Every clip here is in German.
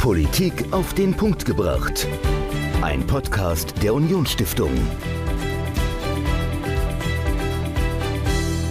Politik auf den Punkt gebracht. Ein Podcast der Unionsstiftung.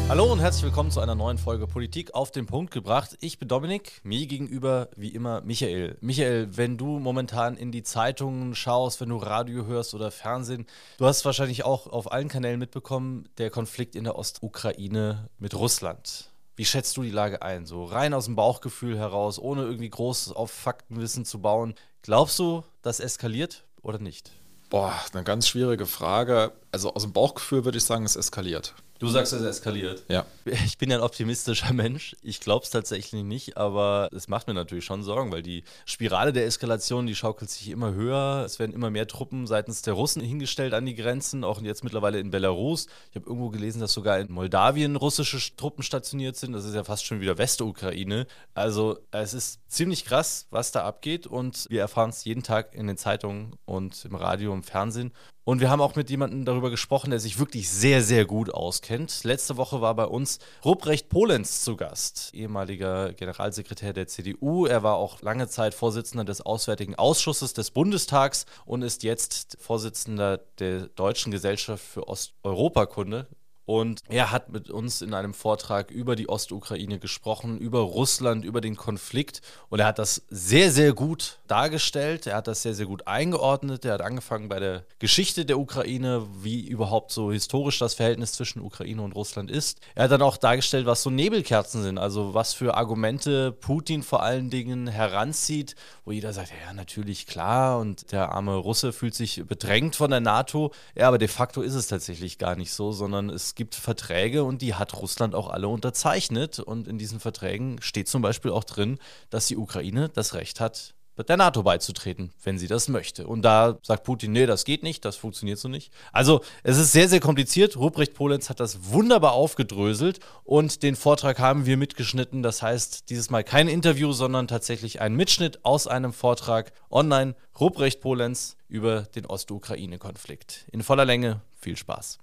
Hallo und herzlich willkommen zu einer neuen Folge Politik auf den Punkt gebracht. Ich bin Dominik, mir gegenüber wie immer Michael. Michael, wenn du momentan in die Zeitungen schaust, wenn du Radio hörst oder Fernsehen, du hast wahrscheinlich auch auf allen Kanälen mitbekommen, der Konflikt in der Ostukraine mit Russland. Wie schätzt du die Lage ein? So rein aus dem Bauchgefühl heraus, ohne irgendwie groß auf Faktenwissen zu bauen. Glaubst du, das eskaliert oder nicht? Boah, eine ganz schwierige Frage. Also aus dem Bauchgefühl würde ich sagen, es eskaliert. Du sagst, es eskaliert. Ja. Ich bin ja ein optimistischer Mensch. Ich glaube es tatsächlich nicht, aber es macht mir natürlich schon Sorgen, weil die Spirale der Eskalation, die schaukelt sich immer höher. Es werden immer mehr Truppen seitens der Russen hingestellt an die Grenzen, auch jetzt mittlerweile in Belarus. Ich habe irgendwo gelesen, dass sogar in Moldawien russische Truppen stationiert sind. Das ist ja fast schon wieder Westukraine. Also es ist ziemlich krass, was da abgeht und wir erfahren es jeden Tag in den Zeitungen und im Radio und Fernsehen. Und wir haben auch mit jemandem darüber gesprochen, der sich wirklich sehr, sehr gut auskennt. Letzte Woche war bei uns Ruprecht Polenz zu Gast, ehemaliger Generalsekretär der CDU. Er war auch lange Zeit Vorsitzender des Auswärtigen Ausschusses des Bundestags und ist jetzt Vorsitzender der Deutschen Gesellschaft für Osteuropakunde. Und er hat mit uns in einem Vortrag über die Ostukraine gesprochen, über Russland, über den Konflikt. Und er hat das sehr, sehr gut dargestellt. Er hat das sehr, sehr gut eingeordnet. Er hat angefangen bei der Geschichte der Ukraine, wie überhaupt so historisch das Verhältnis zwischen Ukraine und Russland ist. Er hat dann auch dargestellt, was so Nebelkerzen sind, also was für Argumente Putin vor allen Dingen heranzieht, wo jeder sagt, ja, natürlich klar. Und der arme Russe fühlt sich bedrängt von der NATO. Ja, aber de facto ist es tatsächlich gar nicht so, sondern es gibt Verträge und die hat Russland auch alle unterzeichnet. Und in diesen Verträgen steht zum Beispiel auch drin, dass die Ukraine das Recht hat, der NATO beizutreten, wenn sie das möchte. Und da sagt Putin, nee, das geht nicht, das funktioniert so nicht. Also es ist sehr, sehr kompliziert. Ruprecht Polenz hat das wunderbar aufgedröselt und den Vortrag haben wir mitgeschnitten. Das heißt, dieses Mal kein Interview, sondern tatsächlich ein Mitschnitt aus einem Vortrag online. Ruprecht Polenz über den Ostukraine-Konflikt. In voller Länge, viel Spaß.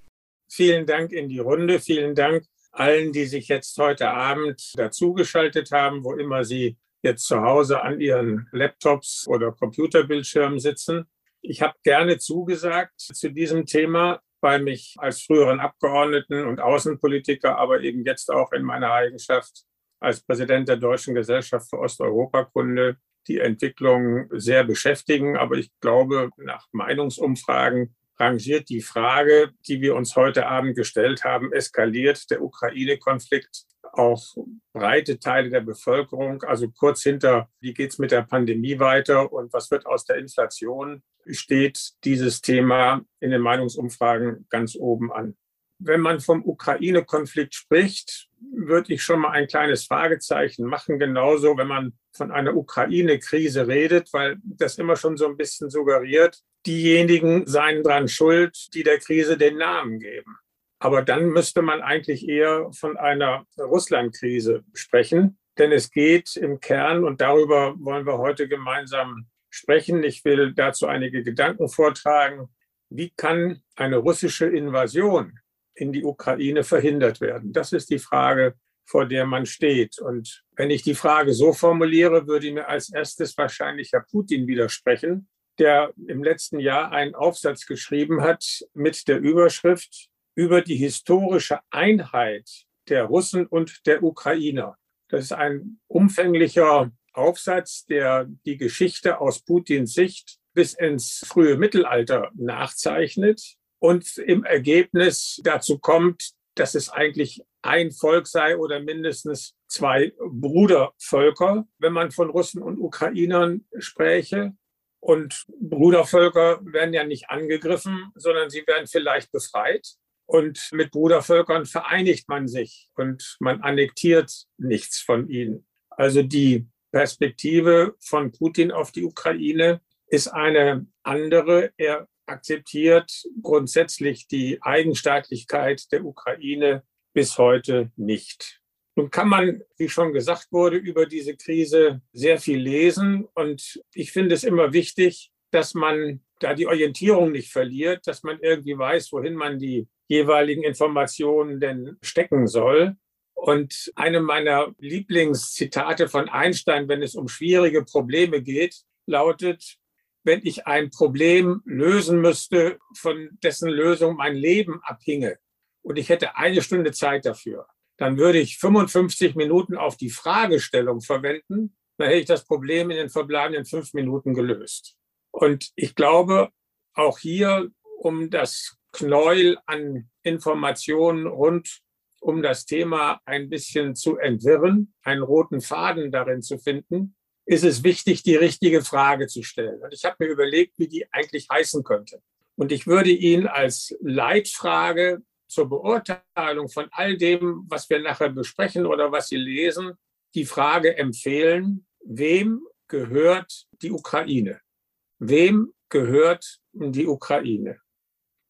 Vielen Dank in die Runde. Vielen Dank allen, die sich jetzt heute Abend dazugeschaltet haben, wo immer Sie jetzt zu Hause an ihren Laptops oder Computerbildschirmen sitzen. Ich habe gerne zugesagt zu diesem Thema, weil mich als früheren Abgeordneten und Außenpolitiker, aber eben jetzt auch in meiner Eigenschaft als Präsident der Deutschen Gesellschaft für Osteuropakunde die Entwicklung sehr beschäftigen. Aber ich glaube, nach Meinungsumfragen rangiert die Frage, die wir uns heute Abend gestellt haben, eskaliert der Ukraine-Konflikt auch breite Teile der Bevölkerung, also kurz hinter, wie geht es mit der Pandemie weiter und was wird aus der Inflation, steht dieses Thema in den Meinungsumfragen ganz oben an. Wenn man vom Ukraine-Konflikt spricht, würde ich schon mal ein kleines Fragezeichen machen, genauso wenn man von einer Ukraine-Krise redet, weil das immer schon so ein bisschen suggeriert, diejenigen seien dran schuld, die der Krise den Namen geben. Aber dann müsste man eigentlich eher von einer Russland-Krise sprechen, denn es geht im Kern, und darüber wollen wir heute gemeinsam sprechen, ich will dazu einige Gedanken vortragen, wie kann eine russische Invasion in die Ukraine verhindert werden? Das ist die Frage, vor der man steht. Und wenn ich die Frage so formuliere, würde mir als erstes wahrscheinlich Herr Putin widersprechen, der im letzten Jahr einen Aufsatz geschrieben hat mit der Überschrift über die historische Einheit der Russen und der Ukrainer. Das ist ein umfänglicher Aufsatz, der die Geschichte aus Putins Sicht bis ins frühe Mittelalter nachzeichnet und im Ergebnis dazu kommt, dass es eigentlich ein Volk sei oder mindestens zwei Brudervölker, wenn man von Russen und Ukrainern spräche. Und Brudervölker werden ja nicht angegriffen, sondern sie werden vielleicht befreit. Und mit Brudervölkern vereinigt man sich und man annektiert nichts von ihnen. Also die Perspektive von Putin auf die Ukraine ist eine andere. Er akzeptiert grundsätzlich die Eigenstaatlichkeit der Ukraine bis heute nicht. Nun kann man, wie schon gesagt wurde, über diese Krise sehr viel lesen. Und ich finde es immer wichtig, dass man da die Orientierung nicht verliert, dass man irgendwie weiß, wohin man die jeweiligen Informationen denn stecken soll. Und eine meiner Lieblingszitate von Einstein, wenn es um schwierige Probleme geht, lautet, wenn ich ein Problem lösen müsste, von dessen Lösung mein Leben abhinge und ich hätte eine Stunde Zeit dafür, dann würde ich 55 Minuten auf die Fragestellung verwenden, dann hätte ich das Problem in den verbleibenden fünf Minuten gelöst. Und ich glaube, auch hier, um das Knäuel an Informationen rund um das Thema ein bisschen zu entwirren, einen roten Faden darin zu finden, ist es wichtig, die richtige Frage zu stellen. Und ich habe mir überlegt, wie die eigentlich heißen könnte. Und ich würde Ihnen als Leitfrage zur Beurteilung von all dem, was wir nachher besprechen oder was Sie lesen, die Frage empfehlen, wem gehört die Ukraine? Wem gehört die Ukraine?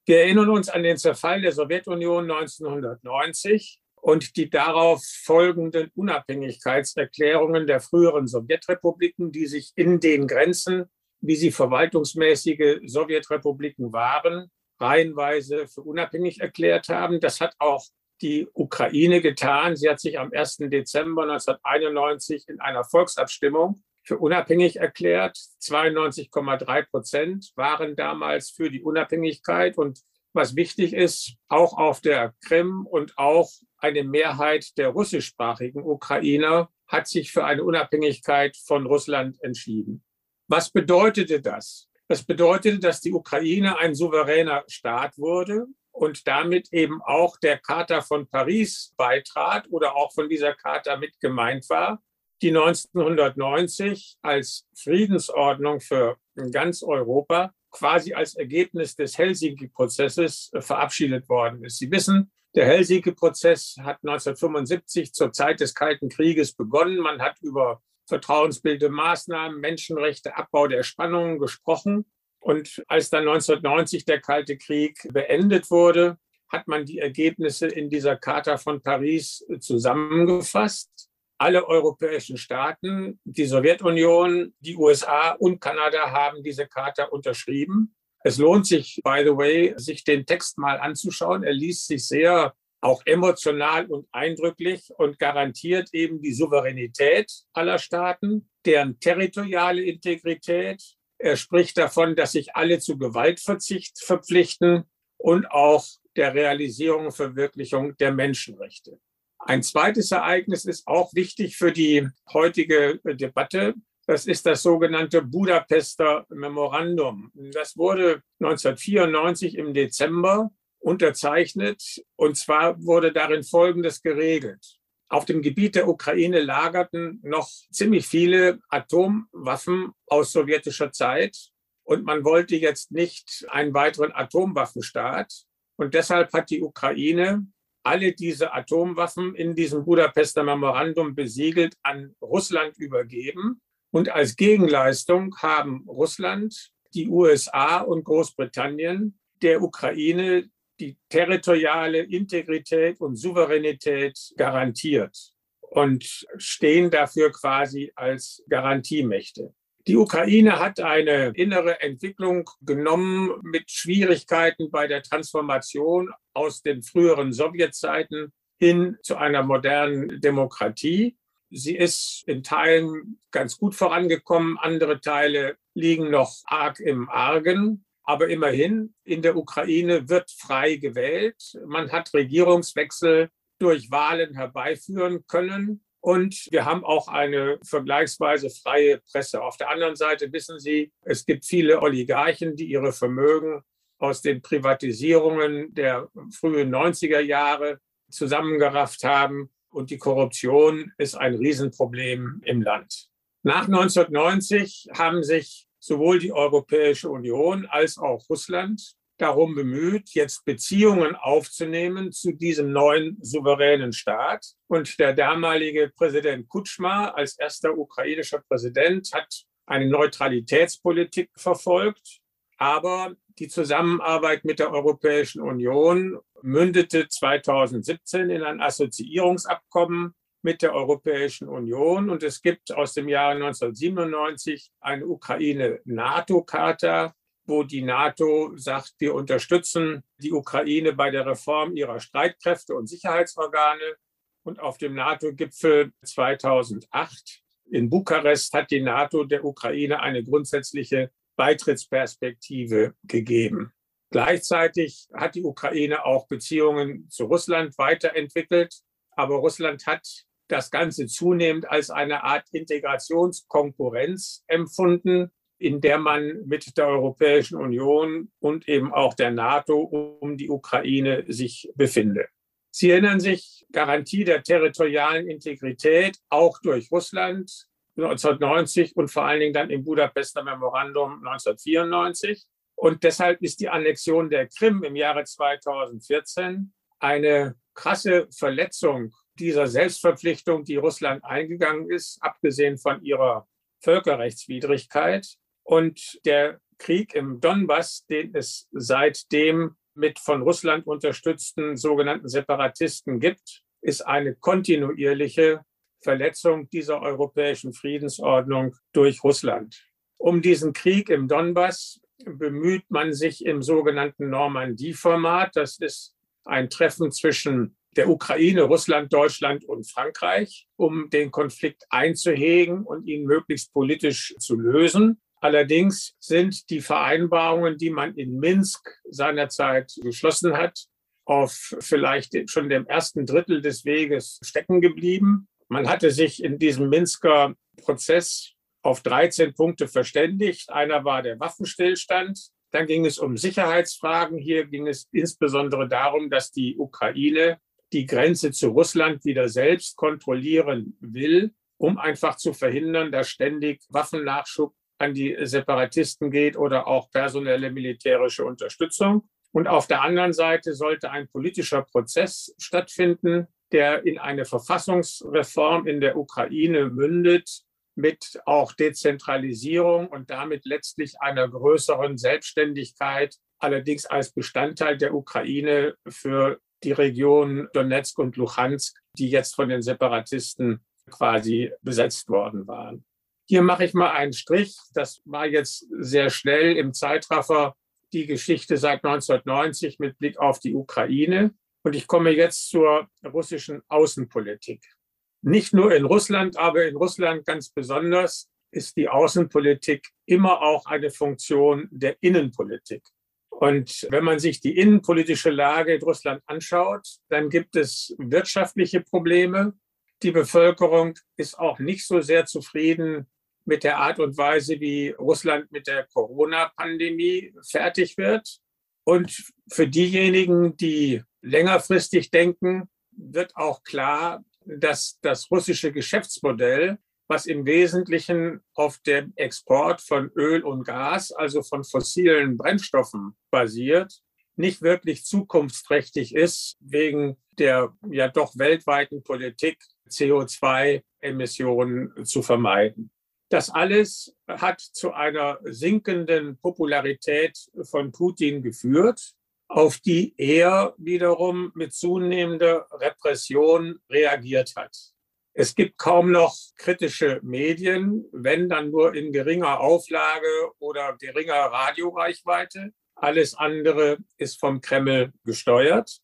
Wir erinnern uns an den Zerfall der Sowjetunion 1990 und die darauf folgenden Unabhängigkeitserklärungen der früheren Sowjetrepubliken, die sich in den Grenzen, wie sie verwaltungsmäßige Sowjetrepubliken waren, reihenweise für unabhängig erklärt haben. Das hat auch die Ukraine getan. Sie hat sich am 1. Dezember 1991 in einer Volksabstimmung für unabhängig erklärt. 92,3 Prozent waren damals für die Unabhängigkeit. Und was wichtig ist, auch auf der Krim und auch eine Mehrheit der russischsprachigen Ukrainer hat sich für eine Unabhängigkeit von Russland entschieden. Was bedeutete das? Das bedeutete, dass die Ukraine ein souveräner Staat wurde und damit eben auch der Charta von Paris beitrat oder auch von dieser Charta mit gemeint war die 1990 als Friedensordnung für ganz Europa quasi als Ergebnis des Helsinki-Prozesses verabschiedet worden ist. Sie wissen, der Helsinki-Prozess hat 1975 zur Zeit des Kalten Krieges begonnen. Man hat über vertrauensbildende Maßnahmen, Menschenrechte, Abbau der Spannungen gesprochen. Und als dann 1990 der Kalte Krieg beendet wurde, hat man die Ergebnisse in dieser Charta von Paris zusammengefasst alle europäischen Staaten, die Sowjetunion, die USA und Kanada haben diese Charta unterschrieben. Es lohnt sich, by the way, sich den Text mal anzuschauen. Er liest sich sehr auch emotional und eindrücklich und garantiert eben die Souveränität aller Staaten, deren territoriale Integrität. Er spricht davon, dass sich alle zu Gewaltverzicht verpflichten und auch der Realisierung und Verwirklichung der Menschenrechte. Ein zweites Ereignis ist auch wichtig für die heutige Debatte. Das ist das sogenannte Budapester Memorandum. Das wurde 1994 im Dezember unterzeichnet. Und zwar wurde darin Folgendes geregelt. Auf dem Gebiet der Ukraine lagerten noch ziemlich viele Atomwaffen aus sowjetischer Zeit. Und man wollte jetzt nicht einen weiteren Atomwaffenstaat. Und deshalb hat die Ukraine alle diese Atomwaffen in diesem Budapester Memorandum besiegelt an Russland übergeben. Und als Gegenleistung haben Russland, die USA und Großbritannien der Ukraine die territoriale Integrität und Souveränität garantiert und stehen dafür quasi als Garantiemächte. Die Ukraine hat eine innere Entwicklung genommen mit Schwierigkeiten bei der Transformation aus den früheren Sowjetzeiten hin zu einer modernen Demokratie. Sie ist in Teilen ganz gut vorangekommen, andere Teile liegen noch arg im Argen. Aber immerhin, in der Ukraine wird frei gewählt. Man hat Regierungswechsel durch Wahlen herbeiführen können. Und wir haben auch eine vergleichsweise freie Presse. Auf der anderen Seite wissen Sie, es gibt viele Oligarchen, die ihre Vermögen aus den Privatisierungen der frühen 90er Jahre zusammengerafft haben. Und die Korruption ist ein Riesenproblem im Land. Nach 1990 haben sich sowohl die Europäische Union als auch Russland darum bemüht, jetzt Beziehungen aufzunehmen zu diesem neuen souveränen Staat. Und der damalige Präsident Kutschma als erster ukrainischer Präsident hat eine Neutralitätspolitik verfolgt. Aber die Zusammenarbeit mit der Europäischen Union mündete 2017 in ein Assoziierungsabkommen mit der Europäischen Union. Und es gibt aus dem Jahre 1997 eine Ukraine-NATO-Charta, wo die NATO sagt, wir unterstützen die Ukraine bei der Reform ihrer Streitkräfte und Sicherheitsorgane. Und auf dem NATO-Gipfel 2008 in Bukarest hat die NATO der Ukraine eine grundsätzliche Beitrittsperspektive gegeben. Gleichzeitig hat die Ukraine auch Beziehungen zu Russland weiterentwickelt. Aber Russland hat das Ganze zunehmend als eine Art Integrationskonkurrenz empfunden, in der man mit der Europäischen Union und eben auch der NATO um die Ukraine sich befinde. Sie erinnern sich, Garantie der territorialen Integrität auch durch Russland 1990 und vor allen Dingen dann im Budapester Memorandum 1994. Und deshalb ist die Annexion der Krim im Jahre 2014 eine krasse Verletzung dieser Selbstverpflichtung, die Russland eingegangen ist, abgesehen von ihrer Völkerrechtswidrigkeit. Und der Krieg im Donbass, den es seitdem mit von Russland unterstützten sogenannten Separatisten gibt, ist eine kontinuierliche Verletzung dieser europäischen Friedensordnung durch Russland. Um diesen Krieg im Donbass bemüht man sich im sogenannten Normandie-Format. Das ist ein Treffen zwischen der Ukraine, Russland, Deutschland und Frankreich, um den Konflikt einzuhegen und ihn möglichst politisch zu lösen. Allerdings sind die Vereinbarungen, die man in Minsk seinerzeit geschlossen hat, auf vielleicht schon dem ersten Drittel des Weges stecken geblieben. Man hatte sich in diesem Minsker Prozess auf 13 Punkte verständigt. Einer war der Waffenstillstand. Dann ging es um Sicherheitsfragen. Hier ging es insbesondere darum, dass die Ukraine die Grenze zu Russland wieder selbst kontrollieren will, um einfach zu verhindern, dass ständig Waffennachschub an die Separatisten geht oder auch personelle militärische Unterstützung. Und auf der anderen Seite sollte ein politischer Prozess stattfinden, der in eine Verfassungsreform in der Ukraine mündet, mit auch Dezentralisierung und damit letztlich einer größeren Selbstständigkeit, allerdings als Bestandteil der Ukraine für die Region Donetsk und Luhansk, die jetzt von den Separatisten quasi besetzt worden waren. Hier mache ich mal einen Strich. Das war jetzt sehr schnell im Zeitraffer die Geschichte seit 1990 mit Blick auf die Ukraine. Und ich komme jetzt zur russischen Außenpolitik. Nicht nur in Russland, aber in Russland ganz besonders ist die Außenpolitik immer auch eine Funktion der Innenpolitik. Und wenn man sich die innenpolitische Lage in Russland anschaut, dann gibt es wirtschaftliche Probleme. Die Bevölkerung ist auch nicht so sehr zufrieden mit der Art und Weise, wie Russland mit der Corona-Pandemie fertig wird. Und für diejenigen, die längerfristig denken, wird auch klar, dass das russische Geschäftsmodell, was im Wesentlichen auf dem Export von Öl und Gas, also von fossilen Brennstoffen basiert, nicht wirklich zukunftsträchtig ist wegen der ja doch weltweiten Politik, CO2-Emissionen zu vermeiden. Das alles hat zu einer sinkenden Popularität von Putin geführt auf die er wiederum mit zunehmender Repression reagiert hat. Es gibt kaum noch kritische Medien, wenn dann nur in geringer Auflage oder geringer Radioreichweite. Alles andere ist vom Kreml gesteuert.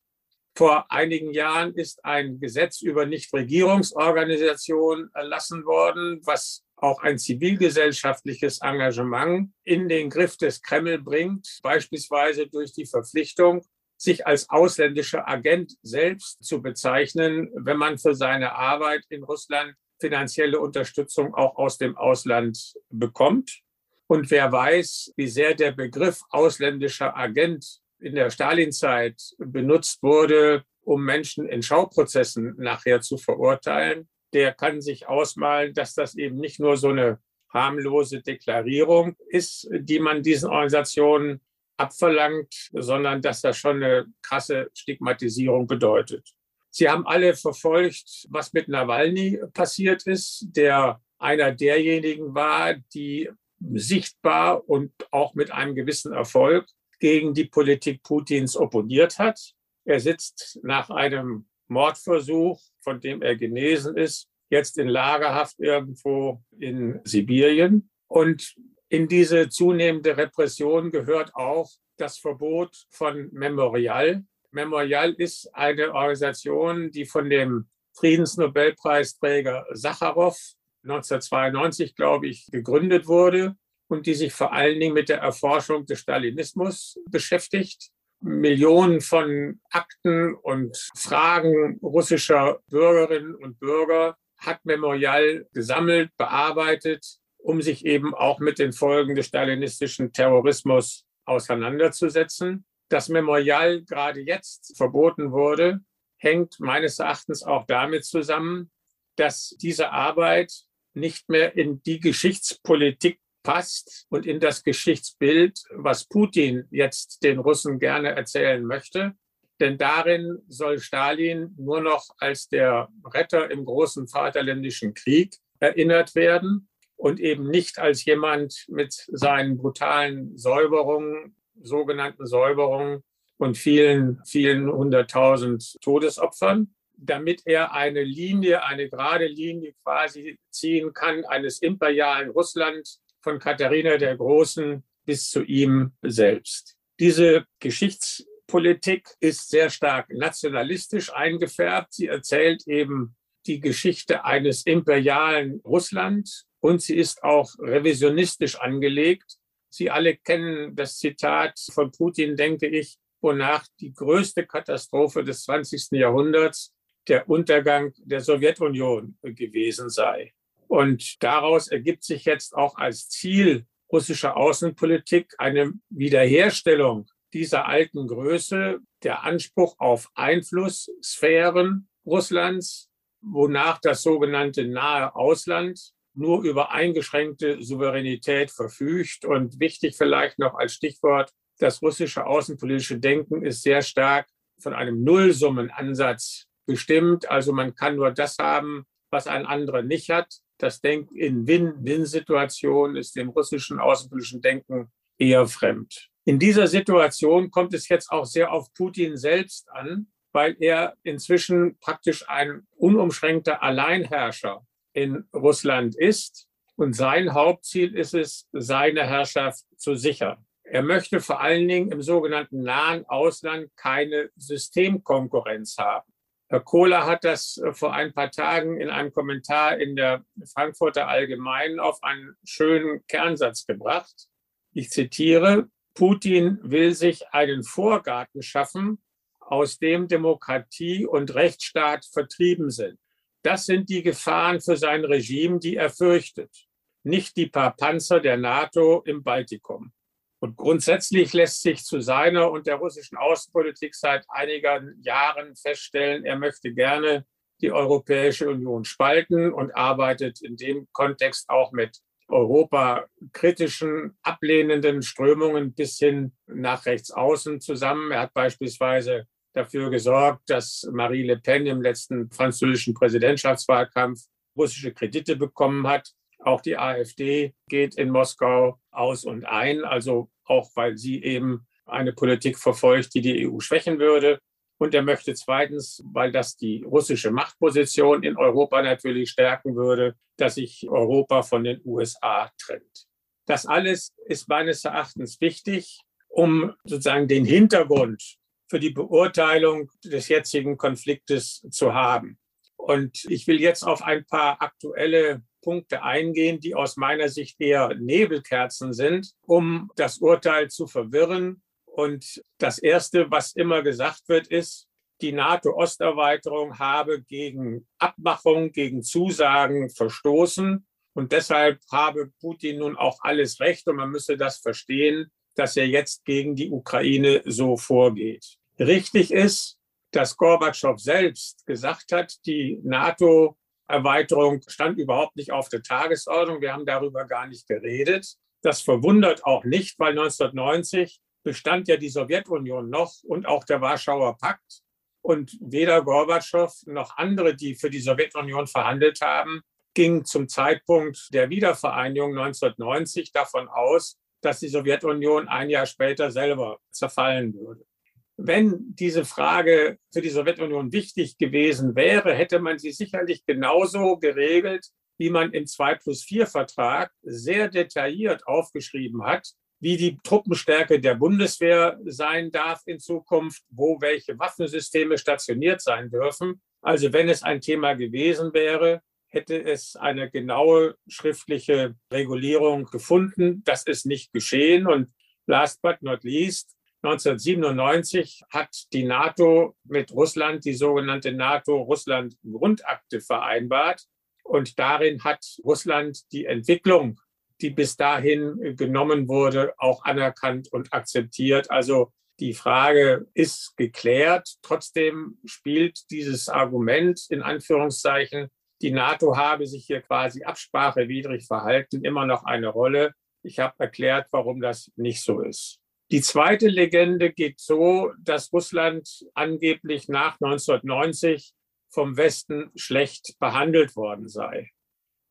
Vor einigen Jahren ist ein Gesetz über Nichtregierungsorganisationen erlassen worden, was auch ein zivilgesellschaftliches Engagement in den Griff des Kreml bringt, beispielsweise durch die Verpflichtung, sich als ausländischer Agent selbst zu bezeichnen, wenn man für seine Arbeit in Russland finanzielle Unterstützung auch aus dem Ausland bekommt. Und wer weiß, wie sehr der Begriff ausländischer Agent in der Stalinzeit benutzt wurde, um Menschen in Schauprozessen nachher zu verurteilen, der kann sich ausmalen, dass das eben nicht nur so eine harmlose Deklarierung ist, die man diesen Organisationen abverlangt, sondern dass das schon eine krasse Stigmatisierung bedeutet. Sie haben alle verfolgt, was mit Nawalny passiert ist, der einer derjenigen war, die sichtbar und auch mit einem gewissen Erfolg gegen die Politik Putins opponiert hat. Er sitzt nach einem Mordversuch, von dem er genesen ist, jetzt in Lagerhaft irgendwo in Sibirien. Und in diese zunehmende Repression gehört auch das Verbot von Memorial. Memorial ist eine Organisation, die von dem Friedensnobelpreisträger Sacharow 1992, glaube ich, gegründet wurde und die sich vor allen Dingen mit der Erforschung des Stalinismus beschäftigt. Millionen von Akten und Fragen russischer Bürgerinnen und Bürger hat Memorial gesammelt, bearbeitet, um sich eben auch mit den Folgen des stalinistischen Terrorismus auseinanderzusetzen. Dass Memorial gerade jetzt verboten wurde, hängt meines Erachtens auch damit zusammen, dass diese Arbeit nicht mehr in die Geschichtspolitik passt und in das Geschichtsbild, was Putin jetzt den Russen gerne erzählen möchte. Denn darin soll Stalin nur noch als der Retter im großen Vaterländischen Krieg erinnert werden und eben nicht als jemand mit seinen brutalen Säuberungen, sogenannten Säuberungen und vielen, vielen hunderttausend Todesopfern, damit er eine Linie, eine gerade Linie quasi ziehen kann eines imperialen Russland von Katharina der Großen bis zu ihm selbst. Diese Geschichtspolitik ist sehr stark nationalistisch eingefärbt. Sie erzählt eben die Geschichte eines imperialen Russland und sie ist auch revisionistisch angelegt. Sie alle kennen das Zitat von Putin, denke ich, wonach die größte Katastrophe des 20. Jahrhunderts der Untergang der Sowjetunion gewesen sei. Und daraus ergibt sich jetzt auch als Ziel russischer Außenpolitik eine Wiederherstellung dieser alten Größe, der Anspruch auf Einflusssphären Russlands, wonach das sogenannte nahe Ausland nur über eingeschränkte Souveränität verfügt. Und wichtig vielleicht noch als Stichwort, das russische außenpolitische Denken ist sehr stark von einem Nullsummenansatz bestimmt. Also man kann nur das haben, was ein anderer nicht hat. Das Denken in Win-Win-Situationen ist dem russischen außenpolitischen Denken eher fremd. In dieser Situation kommt es jetzt auch sehr auf Putin selbst an, weil er inzwischen praktisch ein unumschränkter Alleinherrscher in Russland ist. Und sein Hauptziel ist es, seine Herrschaft zu sichern. Er möchte vor allen Dingen im sogenannten nahen Ausland keine Systemkonkurrenz haben. Herr Kohler hat das äh, vor ein paar Tagen in einem Kommentar in der Frankfurter Allgemeinen auf einen schönen Kernsatz gebracht. Ich zitiere, Putin will sich einen Vorgarten schaffen, aus dem Demokratie und Rechtsstaat vertrieben sind. Das sind die Gefahren für sein Regime, die er fürchtet, nicht die paar Panzer der NATO im Baltikum. Und grundsätzlich lässt sich zu seiner und der russischen Außenpolitik seit einigen Jahren feststellen, er möchte gerne die Europäische Union spalten und arbeitet in dem Kontext auch mit Europa kritischen, ablehnenden Strömungen bis hin nach rechts außen zusammen. Er hat beispielsweise dafür gesorgt, dass Marie Le Pen im letzten französischen Präsidentschaftswahlkampf russische Kredite bekommen hat. Auch die AfD geht in Moskau aus und ein, also auch weil sie eben eine Politik verfolgt, die die EU schwächen würde. Und er möchte zweitens, weil das die russische Machtposition in Europa natürlich stärken würde, dass sich Europa von den USA trennt. Das alles ist meines Erachtens wichtig, um sozusagen den Hintergrund für die Beurteilung des jetzigen Konfliktes zu haben. Und ich will jetzt auf ein paar aktuelle Punkte eingehen, die aus meiner Sicht eher Nebelkerzen sind, um das Urteil zu verwirren. Und das Erste, was immer gesagt wird, ist, die NATO-Osterweiterung habe gegen Abmachung, gegen Zusagen verstoßen. Und deshalb habe Putin nun auch alles Recht und man müsse das verstehen, dass er jetzt gegen die Ukraine so vorgeht. Richtig ist, dass Gorbatschow selbst gesagt hat, die NATO Erweiterung stand überhaupt nicht auf der Tagesordnung. Wir haben darüber gar nicht geredet. Das verwundert auch nicht, weil 1990 bestand ja die Sowjetunion noch und auch der Warschauer Pakt. Und weder Gorbatschow noch andere, die für die Sowjetunion verhandelt haben, gingen zum Zeitpunkt der Wiedervereinigung 1990 davon aus, dass die Sowjetunion ein Jahr später selber zerfallen würde. Wenn diese Frage für die Sowjetunion wichtig gewesen wäre, hätte man sie sicherlich genauso geregelt, wie man im 2 plus 4 Vertrag sehr detailliert aufgeschrieben hat, wie die Truppenstärke der Bundeswehr sein darf in Zukunft, wo welche Waffensysteme stationiert sein dürfen. Also wenn es ein Thema gewesen wäre, hätte es eine genaue schriftliche Regulierung gefunden. Das ist nicht geschehen. Und last but not least, 1997 hat die NATO mit Russland die sogenannte NATO-Russland-Grundakte vereinbart. Und darin hat Russland die Entwicklung, die bis dahin genommen wurde, auch anerkannt und akzeptiert. Also die Frage ist geklärt. Trotzdem spielt dieses Argument in Anführungszeichen, die NATO habe sich hier quasi absprachewidrig verhalten, immer noch eine Rolle. Ich habe erklärt, warum das nicht so ist. Die zweite Legende geht so, dass Russland angeblich nach 1990 vom Westen schlecht behandelt worden sei.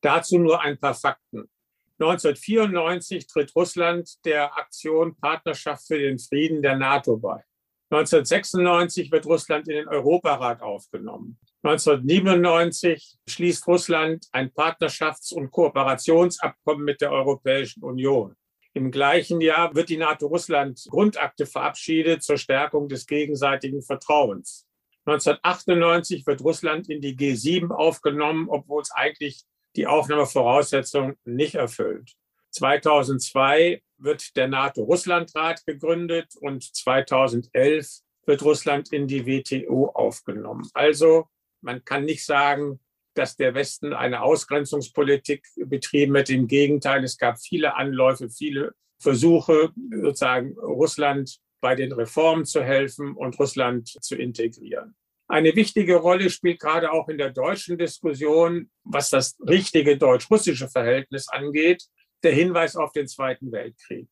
Dazu nur ein paar Fakten. 1994 tritt Russland der Aktion Partnerschaft für den Frieden der NATO bei. 1996 wird Russland in den Europarat aufgenommen. 1997 schließt Russland ein Partnerschafts- und Kooperationsabkommen mit der Europäischen Union. Im gleichen Jahr wird die NATO-Russland-Grundakte verabschiedet zur Stärkung des gegenseitigen Vertrauens. 1998 wird Russland in die G7 aufgenommen, obwohl es eigentlich die Aufnahmevoraussetzungen nicht erfüllt. 2002 wird der NATO-Russland-Rat gegründet und 2011 wird Russland in die WTO aufgenommen. Also man kann nicht sagen, dass der Westen eine Ausgrenzungspolitik betrieben hat. Im Gegenteil, es gab viele Anläufe, viele Versuche, sozusagen Russland bei den Reformen zu helfen und Russland zu integrieren. Eine wichtige Rolle spielt gerade auch in der deutschen Diskussion, was das richtige deutsch-russische Verhältnis angeht, der Hinweis auf den Zweiten Weltkrieg.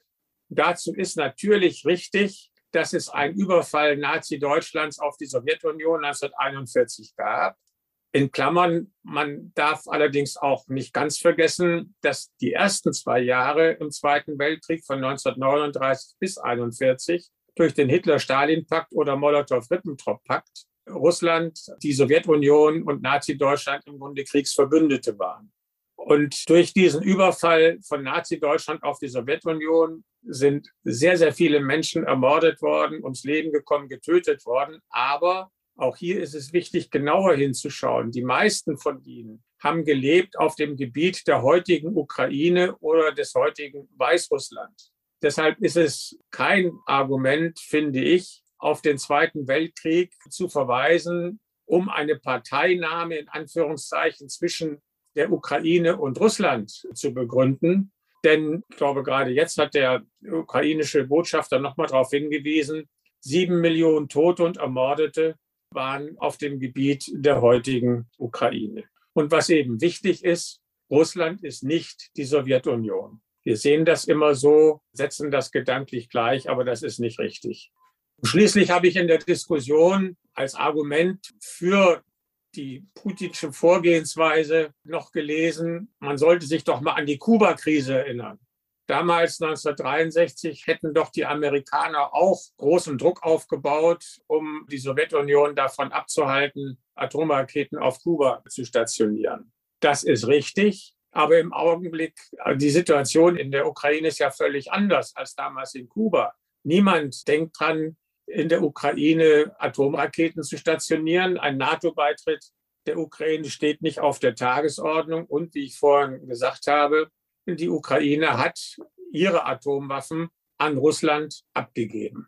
Dazu ist natürlich richtig, dass es einen Überfall Nazi-Deutschlands auf die Sowjetunion 1941 gab. In Klammern, man darf allerdings auch nicht ganz vergessen, dass die ersten zwei Jahre im Zweiten Weltkrieg von 1939 bis 1941 durch den Hitler-Stalin-Pakt oder Molotow-Ribbentrop-Pakt Russland, die Sowjetunion und Nazi-Deutschland im Grunde Kriegsverbündete waren. Und durch diesen Überfall von Nazi-Deutschland auf die Sowjetunion sind sehr, sehr viele Menschen ermordet worden, ums Leben gekommen, getötet worden. Aber auch hier ist es wichtig, genauer hinzuschauen. Die meisten von ihnen haben gelebt auf dem Gebiet der heutigen Ukraine oder des heutigen Weißrussland. Deshalb ist es kein Argument, finde ich, auf den Zweiten Weltkrieg zu verweisen, um eine Parteinahme in Anführungszeichen zwischen der Ukraine und Russland zu begründen. Denn ich glaube, gerade jetzt hat der ukrainische Botschafter nochmal darauf hingewiesen, sieben Millionen Tote und Ermordete waren auf dem Gebiet der heutigen Ukraine. Und was eben wichtig ist, Russland ist nicht die Sowjetunion. Wir sehen das immer so, setzen das gedanklich gleich, aber das ist nicht richtig. Schließlich habe ich in der Diskussion als Argument für die putinsche Vorgehensweise noch gelesen, man sollte sich doch mal an die Kuba-Krise erinnern. Damals 1963 hätten doch die Amerikaner auch großen Druck aufgebaut, um die Sowjetunion davon abzuhalten, Atomraketen auf Kuba zu stationieren. Das ist richtig. Aber im Augenblick, die Situation in der Ukraine ist ja völlig anders als damals in Kuba. Niemand denkt dran, in der Ukraine Atomraketen zu stationieren. Ein NATO-Beitritt der Ukraine steht nicht auf der Tagesordnung. Und wie ich vorhin gesagt habe, die Ukraine hat ihre Atomwaffen an Russland abgegeben.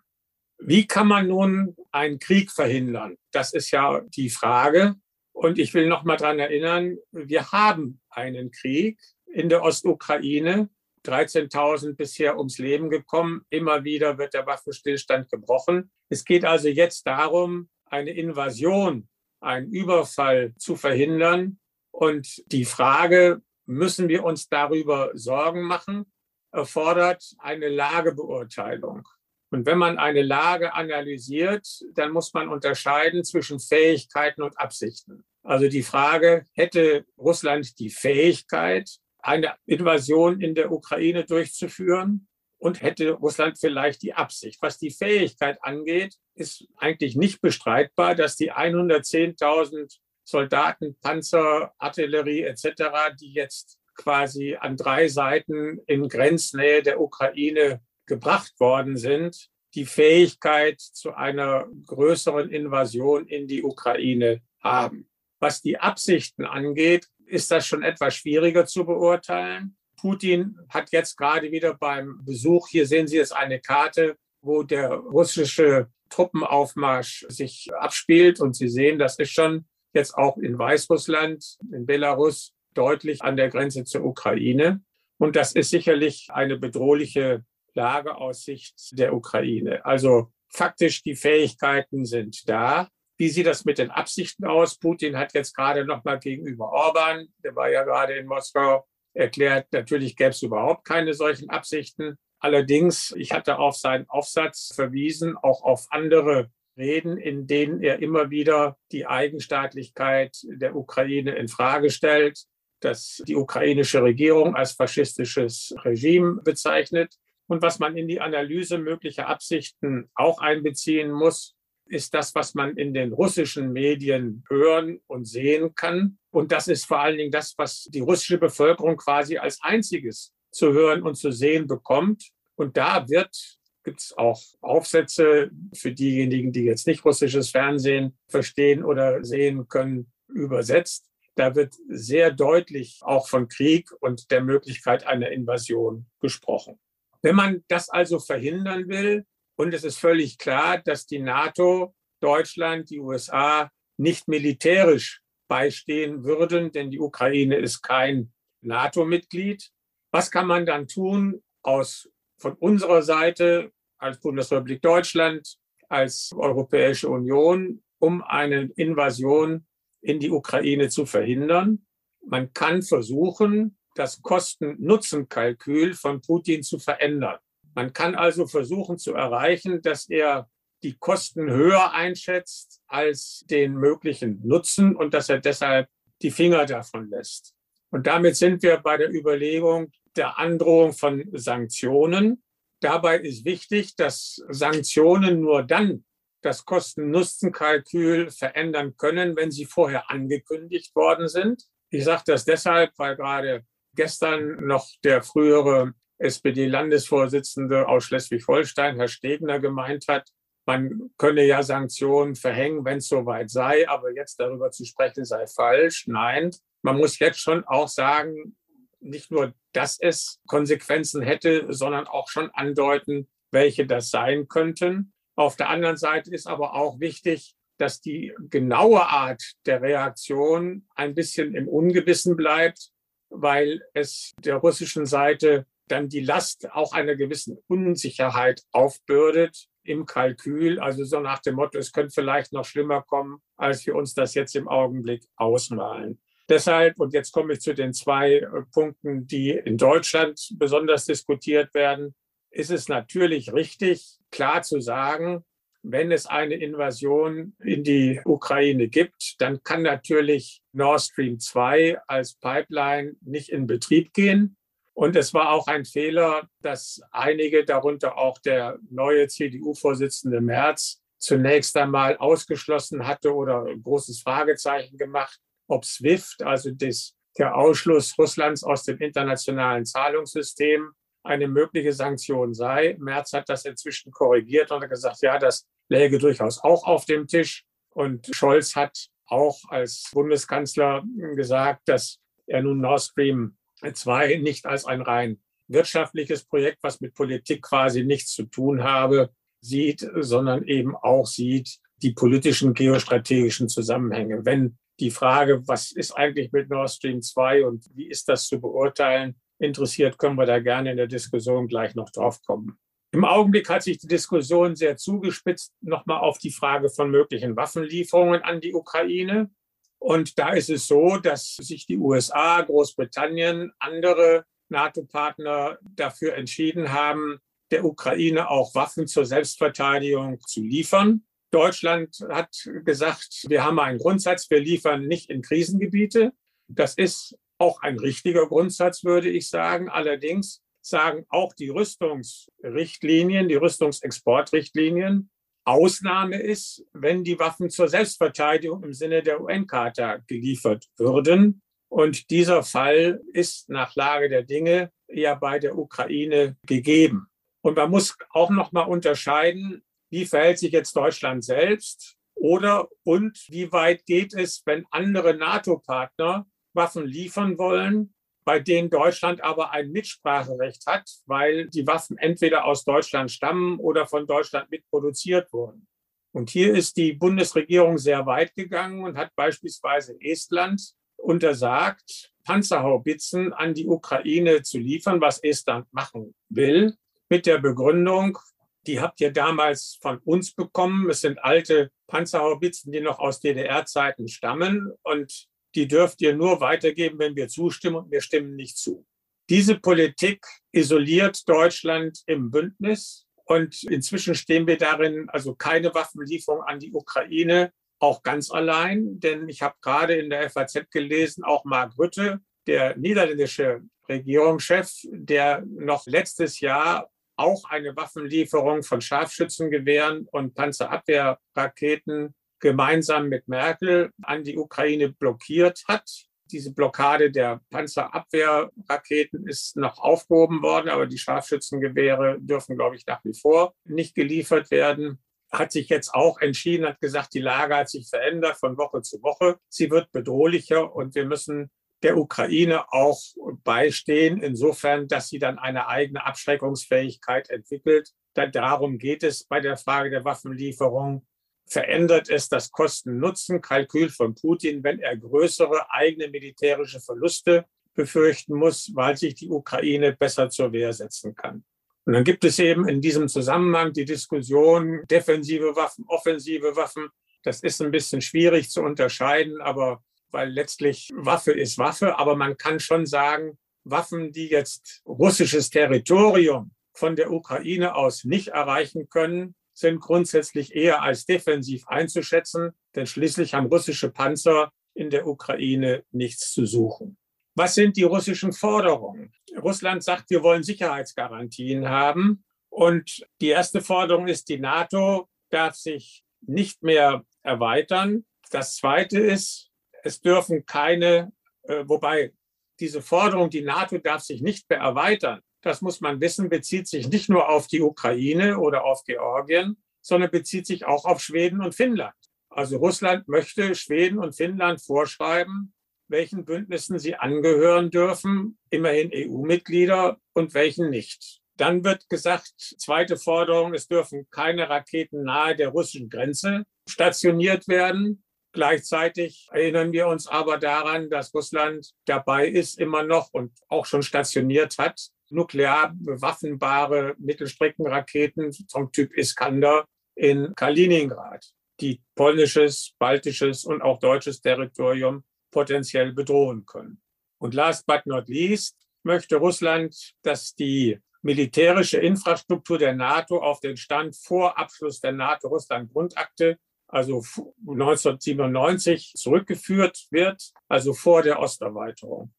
Wie kann man nun einen Krieg verhindern? Das ist ja die Frage. Und ich will noch mal daran erinnern, wir haben einen Krieg in der Ostukraine. 13.000 bisher ums Leben gekommen. Immer wieder wird der Waffenstillstand gebrochen. Es geht also jetzt darum, eine Invasion, einen Überfall zu verhindern. Und die Frage, müssen wir uns darüber Sorgen machen, erfordert eine Lagebeurteilung. Und wenn man eine Lage analysiert, dann muss man unterscheiden zwischen Fähigkeiten und Absichten. Also die Frage, hätte Russland die Fähigkeit, eine Invasion in der Ukraine durchzuführen? Und hätte Russland vielleicht die Absicht? Was die Fähigkeit angeht, ist eigentlich nicht bestreitbar, dass die 110.000 Soldaten, Panzer, Artillerie etc., die jetzt quasi an drei Seiten in Grenznähe der Ukraine gebracht worden sind, die Fähigkeit zu einer größeren Invasion in die Ukraine haben. Was die Absichten angeht, ist das schon etwas schwieriger zu beurteilen. Putin hat jetzt gerade wieder beim Besuch, hier sehen Sie jetzt eine Karte, wo der russische Truppenaufmarsch sich abspielt. Und Sie sehen, das ist schon jetzt auch in Weißrussland, in Belarus, deutlich an der Grenze zur Ukraine. Und das ist sicherlich eine bedrohliche Lage aus Sicht der Ukraine. Also faktisch, die Fähigkeiten sind da. Wie sieht das mit den Absichten aus? Putin hat jetzt gerade noch mal gegenüber Orban, der war ja gerade in Moskau, erklärt, natürlich gäbe es überhaupt keine solchen Absichten. Allerdings, ich hatte auf seinen Aufsatz verwiesen, auch auf andere Reden, in denen er immer wieder die Eigenstaatlichkeit der Ukraine in Frage stellt, dass die ukrainische Regierung als faschistisches Regime bezeichnet. Und was man in die Analyse möglicher Absichten auch einbeziehen muss, ist das, was man in den russischen Medien hören und sehen kann. Und das ist vor allen Dingen das, was die russische Bevölkerung quasi als einziges zu hören und zu sehen bekommt. Und da wird gibt es auch Aufsätze für diejenigen, die jetzt nicht russisches Fernsehen verstehen oder sehen können, übersetzt. Da wird sehr deutlich auch von Krieg und der Möglichkeit einer Invasion gesprochen. Wenn man das also verhindern will, und es ist völlig klar, dass die NATO, Deutschland, die USA nicht militärisch beistehen würden, denn die Ukraine ist kein NATO-Mitglied. Was kann man dann tun aus, von unserer Seite als Bundesrepublik Deutschland, als Europäische Union, um eine Invasion in die Ukraine zu verhindern? Man kann versuchen, das Kosten-Nutzen-Kalkül von Putin zu verändern. Man kann also versuchen zu erreichen, dass er die Kosten höher einschätzt als den möglichen Nutzen und dass er deshalb die Finger davon lässt. Und damit sind wir bei der Überlegung der Androhung von Sanktionen. Dabei ist wichtig, dass Sanktionen nur dann das Kosten-Nutzen-Kalkül verändern können, wenn sie vorher angekündigt worden sind. Ich sage das deshalb, weil gerade gestern noch der frühere SPD-Landesvorsitzende aus Schleswig-Holstein, Herr Stegner, gemeint hat, man könne ja Sanktionen verhängen, wenn es soweit sei, aber jetzt darüber zu sprechen sei falsch. Nein, man muss jetzt schon auch sagen, nicht nur, dass es Konsequenzen hätte, sondern auch schon andeuten, welche das sein könnten. Auf der anderen Seite ist aber auch wichtig, dass die genaue Art der Reaktion ein bisschen im Ungewissen bleibt, weil es der russischen Seite dann die Last auch einer gewissen Unsicherheit aufbürdet im Kalkül. Also so nach dem Motto, es könnte vielleicht noch schlimmer kommen, als wir uns das jetzt im Augenblick ausmalen. Deshalb, und jetzt komme ich zu den zwei äh, Punkten, die in Deutschland besonders diskutiert werden, ist es natürlich richtig, klar zu sagen, wenn es eine Invasion in die Ukraine gibt, dann kann natürlich Nord Stream 2 als Pipeline nicht in Betrieb gehen. Und es war auch ein Fehler, dass einige, darunter auch der neue CDU-Vorsitzende Merz, zunächst einmal ausgeschlossen hatte oder ein großes Fragezeichen gemacht, ob SWIFT, also das, der Ausschluss Russlands aus dem internationalen Zahlungssystem, eine mögliche Sanktion sei. Merz hat das inzwischen korrigiert und hat gesagt, ja, das läge durchaus auch auf dem Tisch. Und Scholz hat auch als Bundeskanzler gesagt, dass er nun Nord Stream 2 nicht als ein rein wirtschaftliches Projekt, was mit Politik quasi nichts zu tun habe, sieht, sondern eben auch sieht die politischen geostrategischen Zusammenhänge. Wenn die Frage, was ist eigentlich mit Nord Stream 2 und wie ist das zu beurteilen, interessiert, können wir da gerne in der Diskussion gleich noch drauf kommen. Im Augenblick hat sich die Diskussion sehr zugespitzt, nochmal auf die Frage von möglichen Waffenlieferungen an die Ukraine. Und da ist es so, dass sich die USA, Großbritannien, andere NATO-Partner dafür entschieden haben, der Ukraine auch Waffen zur Selbstverteidigung zu liefern. Deutschland hat gesagt, wir haben einen Grundsatz, wir liefern nicht in Krisengebiete. Das ist auch ein richtiger Grundsatz, würde ich sagen. Allerdings sagen auch die Rüstungsrichtlinien, die Rüstungsexportrichtlinien, Ausnahme ist, wenn die Waffen zur Selbstverteidigung im Sinne der UN-Charta geliefert würden. Und dieser Fall ist nach Lage der Dinge ja bei der Ukraine gegeben. Und man muss auch noch mal unterscheiden, wie verhält sich jetzt Deutschland selbst oder und wie weit geht es, wenn andere NATO-Partner Waffen liefern wollen, bei denen Deutschland aber ein Mitspracherecht hat, weil die Waffen entweder aus Deutschland stammen oder von Deutschland mitproduziert wurden. Und hier ist die Bundesregierung sehr weit gegangen und hat beispielsweise Estland untersagt, Panzerhaubitzen an die Ukraine zu liefern, was Estland machen will, mit der Begründung, die habt ihr damals von uns bekommen. Es sind alte Panzerhaubitzen, die noch aus DDR-Zeiten stammen. Und die dürft ihr nur weitergeben, wenn wir zustimmen. Und wir stimmen nicht zu. Diese Politik isoliert Deutschland im Bündnis. Und inzwischen stehen wir darin, also keine Waffenlieferung an die Ukraine, auch ganz allein, denn ich habe gerade in der FAZ gelesen, auch Mark Rutte, der niederländische Regierungschef, der noch letztes Jahr auch eine Waffenlieferung von Scharfschützengewehren und Panzerabwehrraketen gemeinsam mit Merkel an die Ukraine blockiert hat. Diese Blockade der Panzerabwehrraketen ist noch aufgehoben worden, aber die Scharfschützengewehre dürfen, glaube ich, nach wie vor nicht geliefert werden. Hat sich jetzt auch entschieden, hat gesagt, die Lage hat sich verändert von Woche zu Woche. Sie wird bedrohlicher und wir müssen der Ukraine auch beistehen, insofern, dass sie dann eine eigene Abschreckungsfähigkeit entwickelt. Darum geht es bei der Frage der Waffenlieferung. Verändert es das Kosten-Nutzen-Kalkül von Putin, wenn er größere eigene militärische Verluste befürchten muss, weil sich die Ukraine besser zur Wehr setzen kann? Und dann gibt es eben in diesem Zusammenhang die Diskussion defensive Waffen, offensive Waffen. Das ist ein bisschen schwierig zu unterscheiden, aber weil letztlich Waffe ist Waffe, aber man kann schon sagen, Waffen, die jetzt russisches Territorium von der Ukraine aus nicht erreichen können, sind grundsätzlich eher als defensiv einzuschätzen, denn schließlich haben russische Panzer in der Ukraine nichts zu suchen. Was sind die russischen Forderungen? Russland sagt, wir wollen Sicherheitsgarantien haben. Und die erste Forderung ist, die NATO darf sich nicht mehr erweitern. Das zweite ist, es dürfen keine, äh, wobei diese Forderung, die NATO darf sich nicht mehr erweitern, das muss man wissen, bezieht sich nicht nur auf die Ukraine oder auf Georgien, sondern bezieht sich auch auf Schweden und Finnland. Also Russland möchte Schweden und Finnland vorschreiben, welchen Bündnissen sie angehören dürfen, immerhin EU-Mitglieder und welchen nicht. Dann wird gesagt, zweite Forderung, es dürfen keine Raketen nahe der russischen Grenze stationiert werden. Gleichzeitig erinnern wir uns aber daran, dass Russland dabei ist, immer noch und auch schon stationiert hat, nuklear bewaffnbare Mittelstreckenraketen vom Typ Iskander in Kaliningrad, die polnisches, baltisches und auch deutsches Territorium potenziell bedrohen können. Und last but not least möchte Russland, dass die militärische Infrastruktur der NATO auf den Stand vor Abschluss der NATO-Russland-Grundakte also 1997 zurückgeführt wird, also vor der Osterweiterung.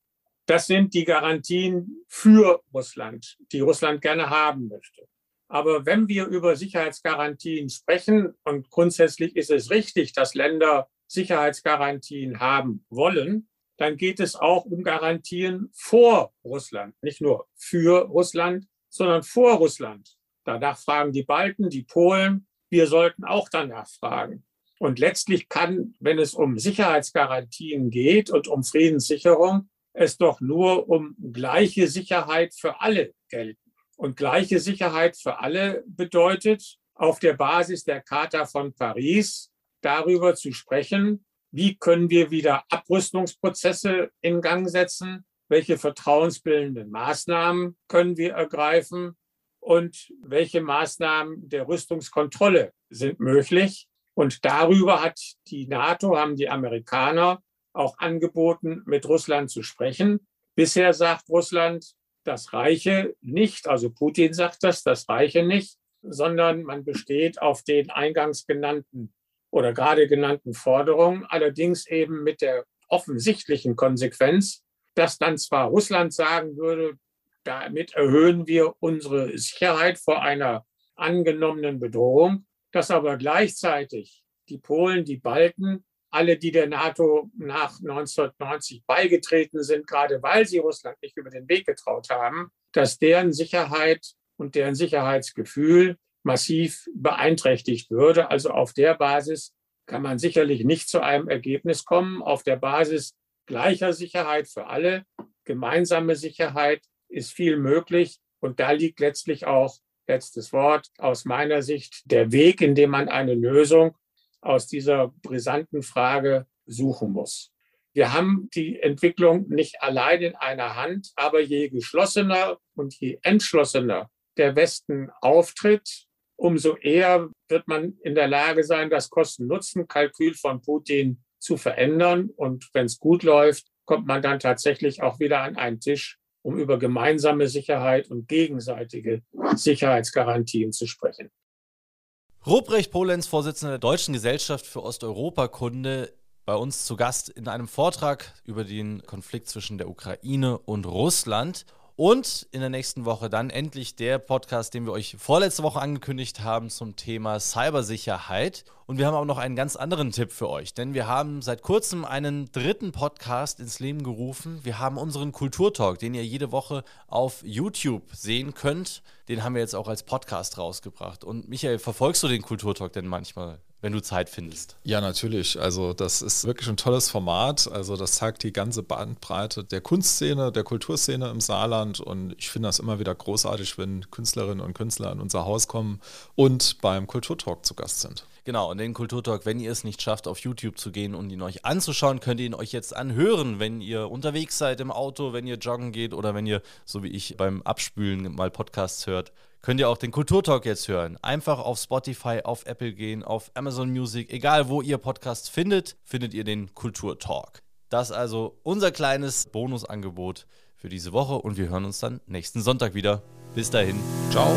Das sind die Garantien für Russland, die Russland gerne haben möchte. Aber wenn wir über Sicherheitsgarantien sprechen, und grundsätzlich ist es richtig, dass Länder Sicherheitsgarantien haben wollen, dann geht es auch um Garantien vor Russland, nicht nur für Russland, sondern vor Russland. Danach fragen die Balten, die Polen, wir sollten auch danach fragen. Und letztlich kann, wenn es um Sicherheitsgarantien geht und um Friedenssicherung, es doch nur um gleiche Sicherheit für alle gelten. Und gleiche Sicherheit für alle bedeutet, auf der Basis der Charta von Paris darüber zu sprechen, wie können wir wieder Abrüstungsprozesse in Gang setzen, welche vertrauensbildenden Maßnahmen können wir ergreifen und welche Maßnahmen der Rüstungskontrolle sind möglich. Und darüber hat die NATO, haben die Amerikaner auch angeboten, mit Russland zu sprechen. Bisher sagt Russland, das reiche nicht, also Putin sagt das, das reiche nicht, sondern man besteht auf den eingangs genannten oder gerade genannten Forderungen, allerdings eben mit der offensichtlichen Konsequenz, dass dann zwar Russland sagen würde, damit erhöhen wir unsere Sicherheit vor einer angenommenen Bedrohung, dass aber gleichzeitig die Polen, die Balten, alle, die der NATO nach 1990 beigetreten sind, gerade weil sie Russland nicht über den Weg getraut haben, dass deren Sicherheit und deren Sicherheitsgefühl massiv beeinträchtigt würde. Also auf der Basis kann man sicherlich nicht zu einem Ergebnis kommen. Auf der Basis gleicher Sicherheit für alle, gemeinsame Sicherheit ist viel möglich. Und da liegt letztlich auch, letztes Wort, aus meiner Sicht der Weg, in dem man eine Lösung aus dieser brisanten Frage suchen muss. Wir haben die Entwicklung nicht allein in einer Hand, aber je geschlossener und je entschlossener der Westen auftritt, umso eher wird man in der Lage sein, das Kosten-Nutzen-Kalkül von Putin zu verändern. Und wenn es gut läuft, kommt man dann tatsächlich auch wieder an einen Tisch, um über gemeinsame Sicherheit und gegenseitige Sicherheitsgarantien zu sprechen. Ruprecht Polenz, Vorsitzender der Deutschen Gesellschaft für Osteuropakunde, bei uns zu Gast in einem Vortrag über den Konflikt zwischen der Ukraine und Russland. Und in der nächsten Woche dann endlich der Podcast, den wir euch vorletzte Woche angekündigt haben zum Thema Cybersicherheit. Und wir haben auch noch einen ganz anderen Tipp für euch, denn wir haben seit kurzem einen dritten Podcast ins Leben gerufen. Wir haben unseren Kulturtalk, den ihr jede Woche auf YouTube sehen könnt. Den haben wir jetzt auch als Podcast rausgebracht. Und Michael, verfolgst du den Kulturtalk denn manchmal? Wenn du Zeit findest. Ja, natürlich. Also das ist wirklich ein tolles Format. Also das zeigt die ganze Bandbreite der Kunstszene, der Kulturszene im Saarland. Und ich finde das immer wieder großartig, wenn Künstlerinnen und Künstler in unser Haus kommen und beim Kulturtalk zu Gast sind. Genau, und den Kulturtalk, wenn ihr es nicht schafft, auf YouTube zu gehen und ihn euch anzuschauen, könnt ihr ihn euch jetzt anhören, wenn ihr unterwegs seid im Auto, wenn ihr joggen geht oder wenn ihr, so wie ich, beim Abspülen mal Podcasts hört könnt ihr auch den Kulturtalk jetzt hören. Einfach auf Spotify, auf Apple gehen, auf Amazon Music, egal wo ihr Podcast findet, findet ihr den Kulturtalk. Das ist also unser kleines Bonusangebot für diese Woche und wir hören uns dann nächsten Sonntag wieder. Bis dahin. Ciao.